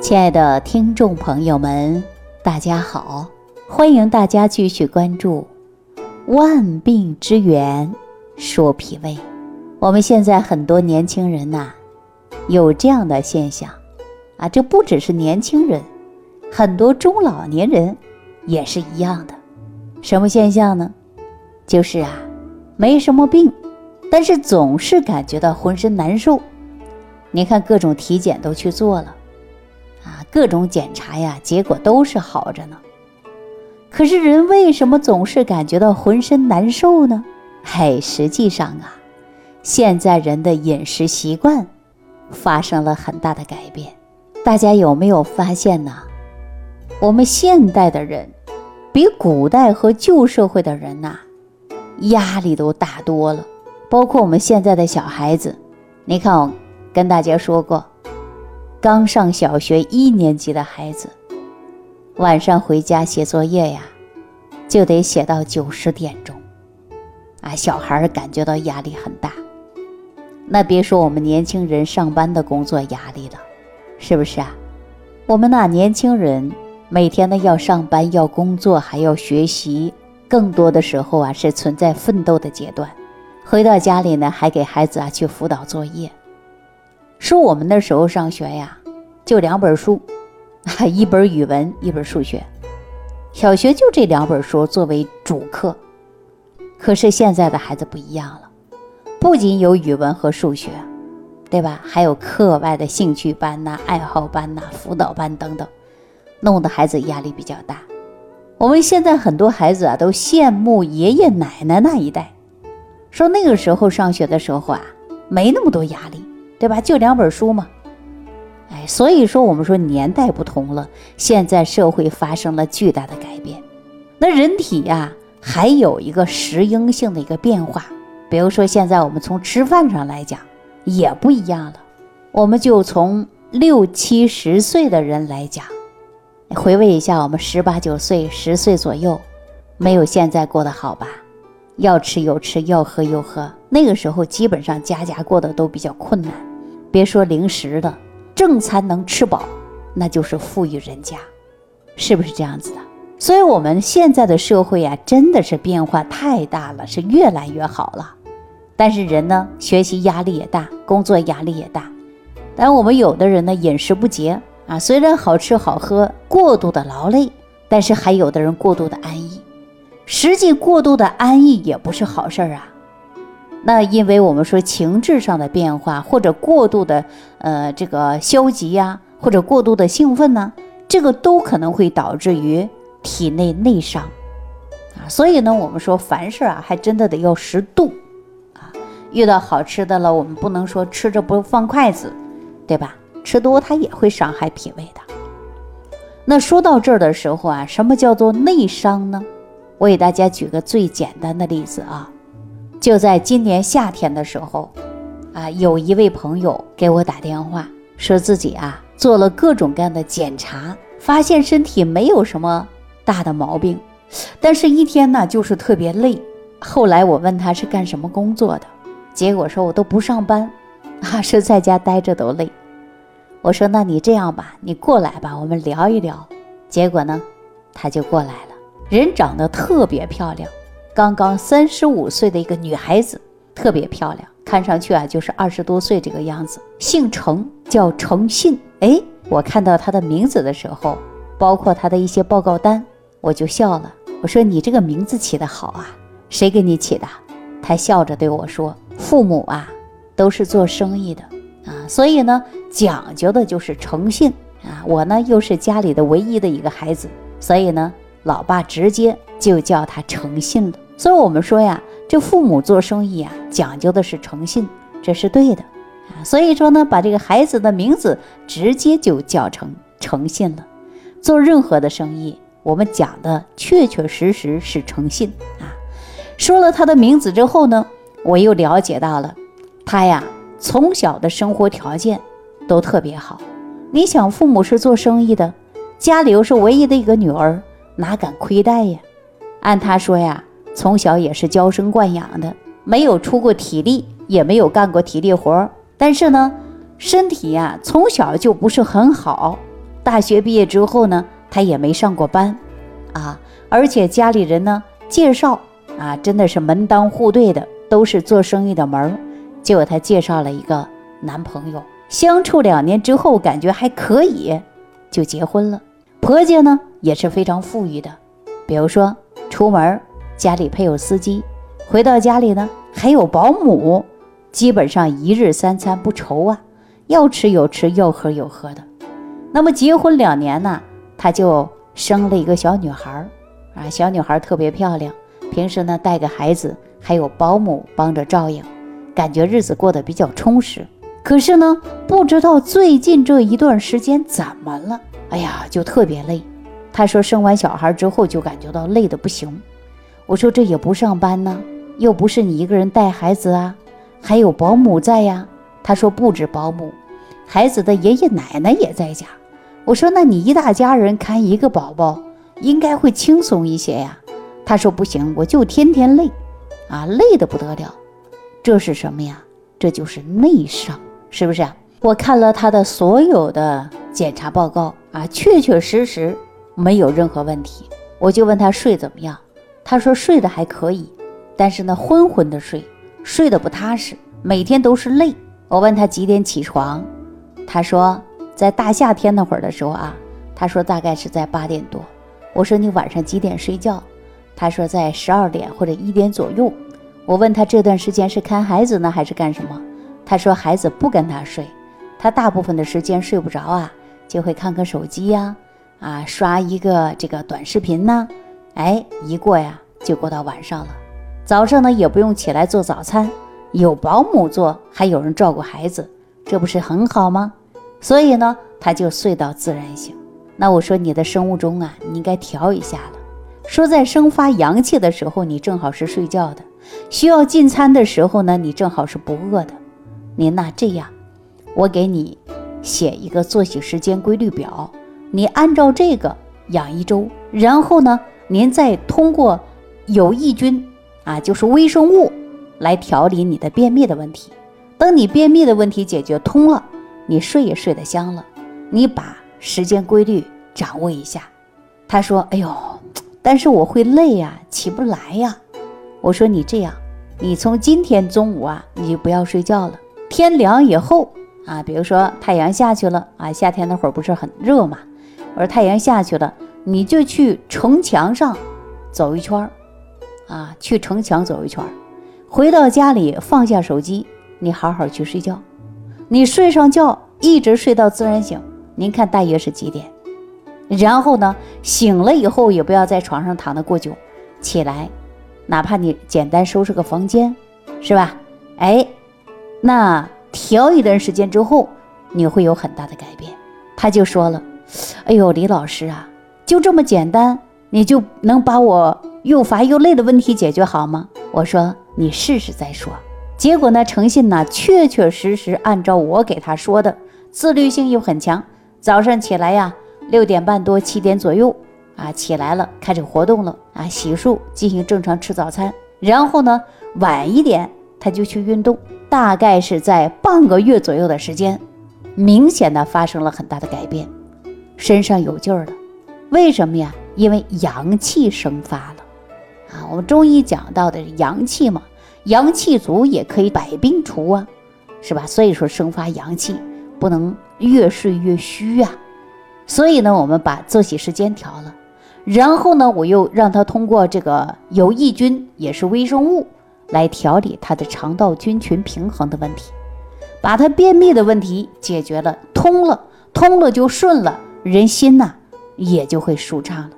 亲爱的听众朋友们，大家好！欢迎大家继续关注《万病之源说脾胃》。我们现在很多年轻人呐，有这样的现象啊，这不只是年轻人，很多中老年人也是一样的。什么现象呢？就是啊，没什么病，但是总是感觉到浑身难受。你看各种体检都去做了。各种检查呀，结果都是好着呢。可是人为什么总是感觉到浑身难受呢？嘿，实际上啊，现在人的饮食习惯发生了很大的改变。大家有没有发现呢？我们现代的人比古代和旧社会的人呐，压力都大多了。包括我们现在的小孩子，你看我跟大家说过。刚上小学一年级的孩子，晚上回家写作业呀，就得写到九十点钟，啊，小孩感觉到压力很大。那别说我们年轻人上班的工作压力了，是不是啊？我们那年轻人每天呢要上班、要工作，还要学习，更多的时候啊是存在奋斗的阶段。回到家里呢，还给孩子啊去辅导作业。说我们那时候上学呀，就两本书，一本语文，一本数学。小学就这两本书作为主课。可是现在的孩子不一样了，不仅有语文和数学，对吧？还有课外的兴趣班呐、爱好班呐、辅导班等等，弄得孩子压力比较大。我们现在很多孩子啊，都羡慕爷爷奶奶那一代，说那个时候上学的时候啊，没那么多压力。对吧？就两本书嘛，哎，所以说我们说年代不同了，现在社会发生了巨大的改变，那人体呀还有一个适应性的一个变化。比如说现在我们从吃饭上来讲也不一样了，我们就从六七十岁的人来讲，回味一下我们十八九岁、十岁左右，没有现在过得好吧？要吃有吃，要喝有喝，那个时候基本上家家过得都比较困难。别说零食的，正餐能吃饱，那就是富裕人家，是不是这样子的？所以，我们现在的社会啊，真的是变化太大了，是越来越好了。但是人呢，学习压力也大，工作压力也大。但我们有的人呢，饮食不节啊，虽然好吃好喝，过度的劳累，但是还有的人过度的安逸。实际过度的安逸也不是好事儿啊。那因为我们说情志上的变化，或者过度的呃这个消极呀，或者过度的兴奋呢，这个都可能会导致于体内内伤啊。所以呢，我们说凡事啊，还真的得要适度啊。遇到好吃的了，我们不能说吃着不放筷子，对吧？吃多它也会伤害脾胃的。那说到这儿的时候啊，什么叫做内伤呢？我给大家举个最简单的例子啊。就在今年夏天的时候，啊，有一位朋友给我打电话，说自己啊做了各种各样的检查，发现身体没有什么大的毛病，但是一天呢就是特别累。后来我问他是干什么工作的，结果说我都不上班，啊，是在家待着都累。我说那你这样吧，你过来吧，我们聊一聊。结果呢，他就过来了，人长得特别漂亮。刚刚三十五岁的一个女孩子，特别漂亮，看上去啊就是二十多岁这个样子。姓程，叫程信。哎，我看到她的名字的时候，包括她的一些报告单，我就笑了。我说：“你这个名字起得好啊，谁给你起的？”她笑着对我说：“父母啊，都是做生意的啊，所以呢，讲究的就是诚信啊。我呢又是家里的唯一的一个孩子，所以呢。”老爸直接就叫他诚信了，所以我们说呀，这父母做生意啊，讲究的是诚信，这是对的啊。所以说呢，把这个孩子的名字直接就叫成诚信了。做任何的生意，我们讲的确确实实是诚信啊。说了他的名字之后呢，我又了解到了，他呀从小的生活条件都特别好。你想，父母是做生意的，家里又是唯一的一个女儿。哪敢亏待呀？按他说呀，从小也是娇生惯养的，没有出过体力，也没有干过体力活儿。但是呢，身体呀从小就不是很好，大学毕业之后呢，他也没上过班，啊，而且家里人呢介绍啊，真的是门当户对的，都是做生意的门儿，就给他介绍了一个男朋友。相处两年之后，感觉还可以，就结婚了。婆家呢也是非常富裕的，比如说出门家里配有司机，回到家里呢还有保姆，基本上一日三餐不愁啊，要吃有吃，要喝有喝的。那么结婚两年呢，他就生了一个小女孩儿啊，小女孩特别漂亮，平时呢带个孩子，还有保姆帮着照应，感觉日子过得比较充实。可是呢，不知道最近这一段时间怎么了？哎呀，就特别累。他说生完小孩之后就感觉到累得不行。我说这也不上班呢，又不是你一个人带孩子啊，还有保姆在呀。他说不止保姆，孩子的爷爷奶奶也在家。我说那你一大家人看一个宝宝，应该会轻松一些呀。他说不行，我就天天累，啊，累得不得了。这是什么呀？这就是内伤。是不是啊？我看了他的所有的检查报告啊，确确实实没有任何问题。我就问他睡怎么样，他说睡得还可以，但是呢昏昏的睡，睡得不踏实，每天都是累。我问他几点起床，他说在大夏天那会儿的时候啊，他说大概是在八点多。我说你晚上几点睡觉？他说在十二点或者一点左右。我问他这段时间是看孩子呢还是干什么？他说：“孩子不跟他睡，他大部分的时间睡不着啊，就会看看手机呀，啊，刷一个这个短视频呢。哎，一过呀，就过到晚上了。早上呢，也不用起来做早餐，有保姆做，还有人照顾孩子，这不是很好吗？所以呢，他就睡到自然醒。那我说你的生物钟啊，你应该调一下了。说在生发阳气的时候，你正好是睡觉的；需要进餐的时候呢，你正好是不饿的。”您那这样，我给你写一个作息时间规律表，你按照这个养一周，然后呢，您再通过有益菌啊，就是微生物来调理你的便秘的问题。等你便秘的问题解决通了，你睡也睡得香了。你把时间规律掌握一下。他说：“哎呦，但是我会累呀，起不来呀。”我说：“你这样，你从今天中午啊，你就不要睡觉了。”天凉以后啊，比如说太阳下去了啊，夏天那会儿不是很热嘛？我说太阳下去了，你就去城墙上走一圈儿啊，去城墙走一圈儿，回到家里放下手机，你好好去睡觉。你睡上觉，一直睡到自然醒。您看大约是几点？然后呢，醒了以后也不要在床上躺得过久，起来，哪怕你简单收拾个房间，是吧？哎。那调一段时间之后，你会有很大的改变。他就说了：“哎呦，李老师啊，就这么简单，你就能把我又乏又累的问题解决好吗？”我说：“你试试再说。”结果呢，诚信呢，确确实实按照我给他说的，自律性又很强。早上起来呀，六点半多、七点左右啊，起来了，开始活动了啊，洗漱，进行正常吃早餐。然后呢，晚一点他就去运动。大概是在半个月左右的时间，明显的发生了很大的改变，身上有劲儿了。为什么呀？因为阳气生发了啊！我们中医讲到的阳气嘛，阳气足也可以百病除啊，是吧？所以说生发阳气不能越睡越虚啊。所以呢，我们把作息时间调了，然后呢，我又让他通过这个有益菌，也是微生物。来调理他的肠道菌群平衡的问题，把他便秘的问题解决了，通了，通了就顺了，人心呐也就会舒畅了。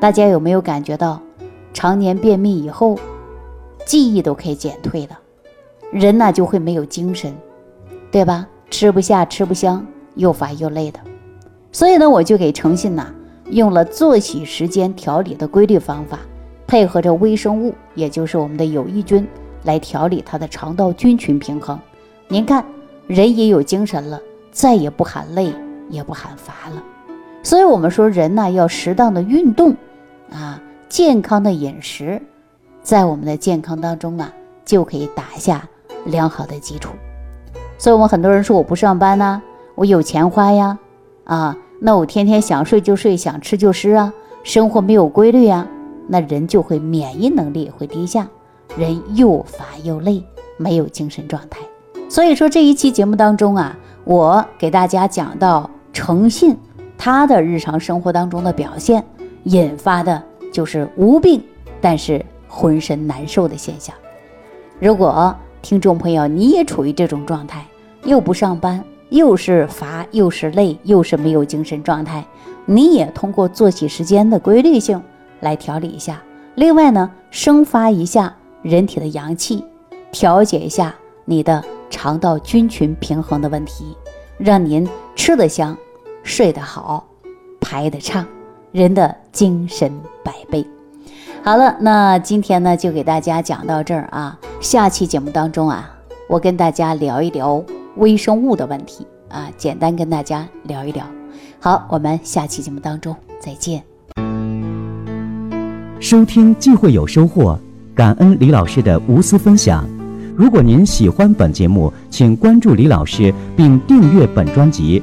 大家有没有感觉到，常年便秘以后，记忆都可以减退了，人呢就会没有精神，对吧？吃不下，吃不香，又乏又累的。所以呢，我就给诚信呐用了作息时间调理的规律方法。配合着微生物，也就是我们的有益菌，来调理他的肠道菌群平衡。您看，人也有精神了，再也不喊累，也不喊乏了。所以，我们说人呢，要适当的运动，啊，健康的饮食，在我们的健康当中啊，就可以打下良好的基础。所以，我们很多人说我不上班呢，我有钱花呀，啊，那我天天想睡就睡，想吃就吃啊，生活没有规律啊，那人就会免疫能力会低下，人又乏又累，没有精神状态。所以说这一期节目当中啊，我给大家讲到诚信，他的日常生活当中的表现，引发的就是无病但是浑身难受的现象。如果听众朋友你也处于这种状态，又不上班。又是乏，又是累，又是没有精神状态。你也通过作息时间的规律性来调理一下。另外呢，生发一下人体的阳气，调节一下你的肠道菌群平衡的问题，让您吃得香，睡得好，排得畅，人的精神百倍。好了，那今天呢就给大家讲到这儿啊。下期节目当中啊，我跟大家聊一聊。微生物的问题啊，简单跟大家聊一聊。好，我们下期节目当中再见。收听既会有收获，感恩李老师的无私分享。如果您喜欢本节目，请关注李老师并订阅本专辑，